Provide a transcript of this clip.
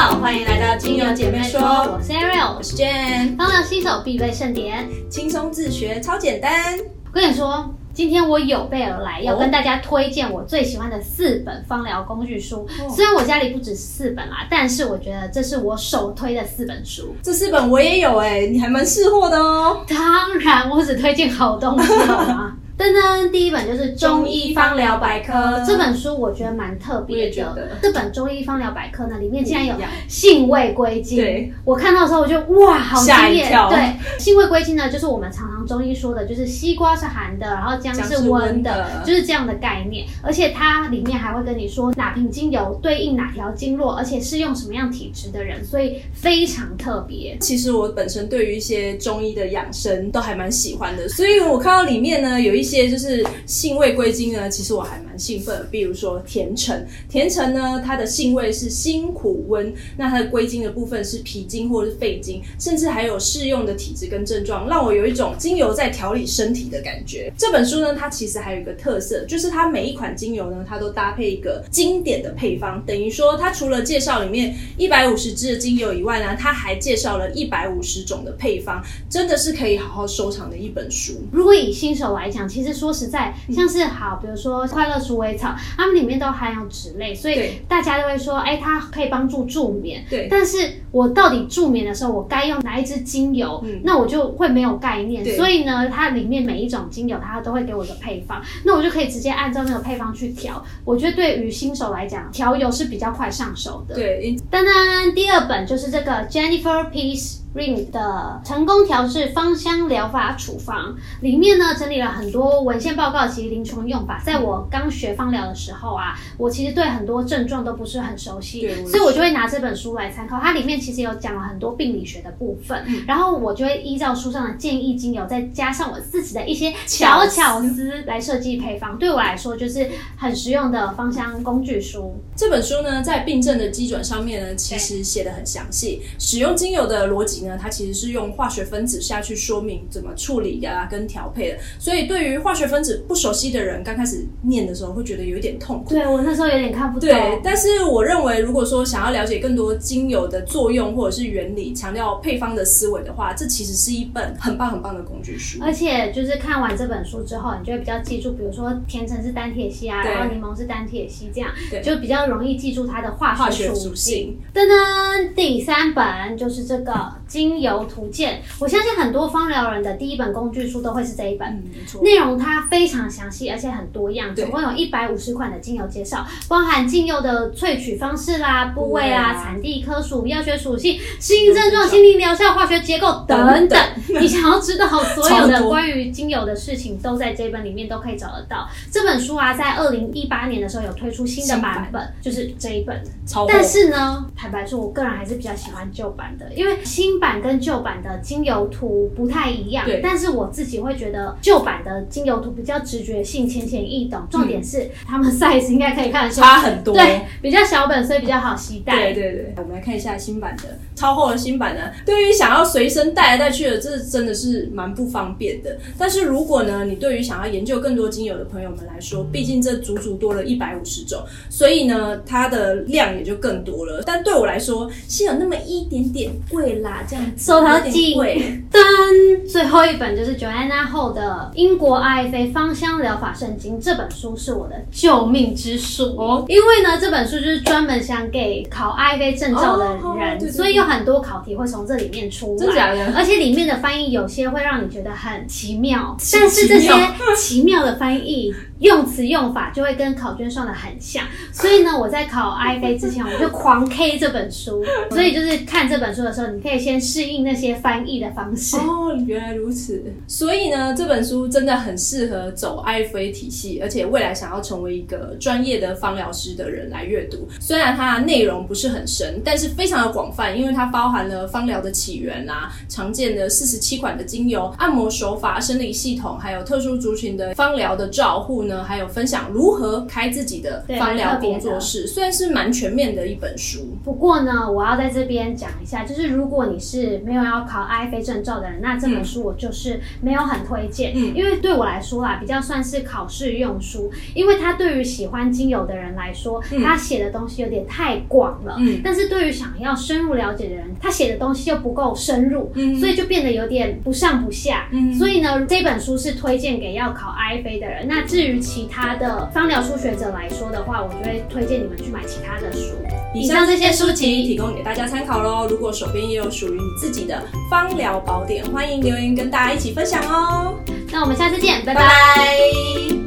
好，欢迎来到精油姐妹说，我是 Ariel，我是 Jane，芳疗新手必备盛典，轻松自学超简单。我跟你说，今天我有备而来，要跟大家推荐我最喜欢的四本芳疗工具书。虽然我家里不止四本啦，但是我觉得这是我首推的四本书。这四本我也有哎，你还蛮识货的哦。当然，我只推荐好东西好吗？噔噔，第一本就是《中医方疗百科》这本书，我觉得蛮特别的。这本《中医方疗百科》呢，里面竟然有性味归经。对，我看到的时候，我就哇，好惊艳。对，性味归经呢，就是我们常常中医说的，就是西瓜是寒的，然后姜是温的，就是这样的概念。而且它里面还会跟你说哪瓶精油对应哪条经络，而且适用什么样体质的人，所以非常特别。其实我本身对于一些中医的养生都还蛮喜欢的，所以我看到里面呢有一些。些就是性味归经呢，其实我还蛮兴奋。比如说甜橙，甜橙呢，它的性味是辛苦温，那它的归经的部分是脾经或是肺经，甚至还有适用的体质跟症状，让我有一种精油在调理身体的感觉。这本书呢，它其实还有一个特色，就是它每一款精油呢，它都搭配一个经典的配方，等于说它除了介绍里面一百五十支的精油以外呢，它还介绍了一百五十种的配方，真的是可以好好收藏的一本书。如果以新手来讲，其说实在，像是好，比如说快乐鼠尾草，它们里面都含有脂类，所以大家都会说，哎，它可以帮助助眠。对，但是我到底助眠的时候，我该用哪一支精油？那我就会没有概念。所以呢，它里面每一种精油，它都会给我一个配方，那我就可以直接按照那个配方去调。我觉得对于新手来讲，调油是比较快上手的。对，当当，第二本就是这个 Jennifer Peace。Ring 的成功调制芳香疗法处方里面呢，整理了很多文献报告及临床用法。在我刚学芳疗的时候啊，我其实对很多症状都不是很熟悉，所以我就会拿这本书来参考。它里面其实有讲了很多病理学的部分，然后我就会依照书上的建议精油，再加上我自己的一些小巧思来设计配方。对我来说，就是很实用的芳香工具书。这本书呢，在病症的基准上面呢，其实写的很详细，使用精油的逻辑。呢，它其实是用化学分子下去说明怎么处理呀跟调配的，所以对于化学分子不熟悉的人，刚开始念的时候会觉得有一点痛苦。对我那时候有点看不懂。对，但是我认为，如果说想要了解更多精油的作用或者是原理，强调配方的思维的话，这其实是一本很棒很棒的工具书。而且就是看完这本书之后，你就会比较记住，比如说甜橙是单铁烯啊，然后柠檬是单铁烯，这样就比较容易记住它的化学属性。噔噔，第三本就是这个。精油图鉴，我相信很多芳疗人的第一本工具书都会是这一本。嗯，没错。内容它非常详细，而且很多样，总共有一百五十款的精油介绍，包含精油的萃取方式啦、部位啦、产地、科属、药学属性、适应症状、心理疗效、化学结构等等。你想要知道所有的关于精油的事情，都在这本里面都可以找得到。这本书啊，在二零一八年的时候有推出新的版本，就是这一本。但是呢，坦白说，我个人还是比较喜欢旧版的，因为新。版跟旧版的精油图不太一样，对但是我自己会觉得旧版的精油图比较直觉性、浅显易懂。重点是它们 size 应该可以看得出差很多，对，比较小本，所以比较好携带。对对对，我们来看一下新版的超厚的新版呢。对于想要随身带来带去的，这真的是蛮不方便的。但是如果呢，你对于想要研究更多精油的朋友们来说，毕竟这足足多了一百五十种，所以呢，它的量也就更多了。但对我来说，是有那么一点点贵啦。这样手头紧，噔，最后一本就是 Joanna 后的英国 IFA 芳香疗法圣经这本书是我的救命之书。哦，因为呢这本书就是专门想给考 IFA 证照的人，所以有很多考题会从这里面出来，真的，而且里面的翻译有些会让你觉得很奇妙，但是这些奇妙的翻译。用词用法就会跟考卷上的很像，所以呢，我在考 IFA 之前，我就狂 K 这本书。所以就是看这本书的时候，你可以先适应那些翻译的方式。哦，原来如此。所以呢，这本书真的很适合走 IFA 体系，而且未来想要成为一个专业的芳疗师的人来阅读。虽然它的内容不是很深，但是非常的广泛，因为它包含了芳疗的起源啊，常见的四十七款的精油、按摩手法、生理系统，还有特殊族群的芳疗的照护。呢，还有分享如何开自己的芳疗工作室，虽然是蛮全面的一本书。不过呢，我要在这边讲一下，就是如果你是没有要考 IFA 证照的人，那这本书我就是没有很推荐，嗯，因为对我来说啦，比较算是考试用书，因为它对于喜欢精油的人来说，他写的东西有点太广了，嗯，但是对于想要深入了解的人，他写的东西又不够深入，嗯，所以就变得有点不上不下，嗯，所以呢，这本书是推荐给要考 IFA 的人。那至于其他的芳疗初学者来说的话，我就会推荐你们去买其他的书。以上这些书籍提供给大家参考喽。如果手边也有属于你自己的芳疗宝典，欢迎留言跟大家一起分享哦。那我们下次见，拜拜。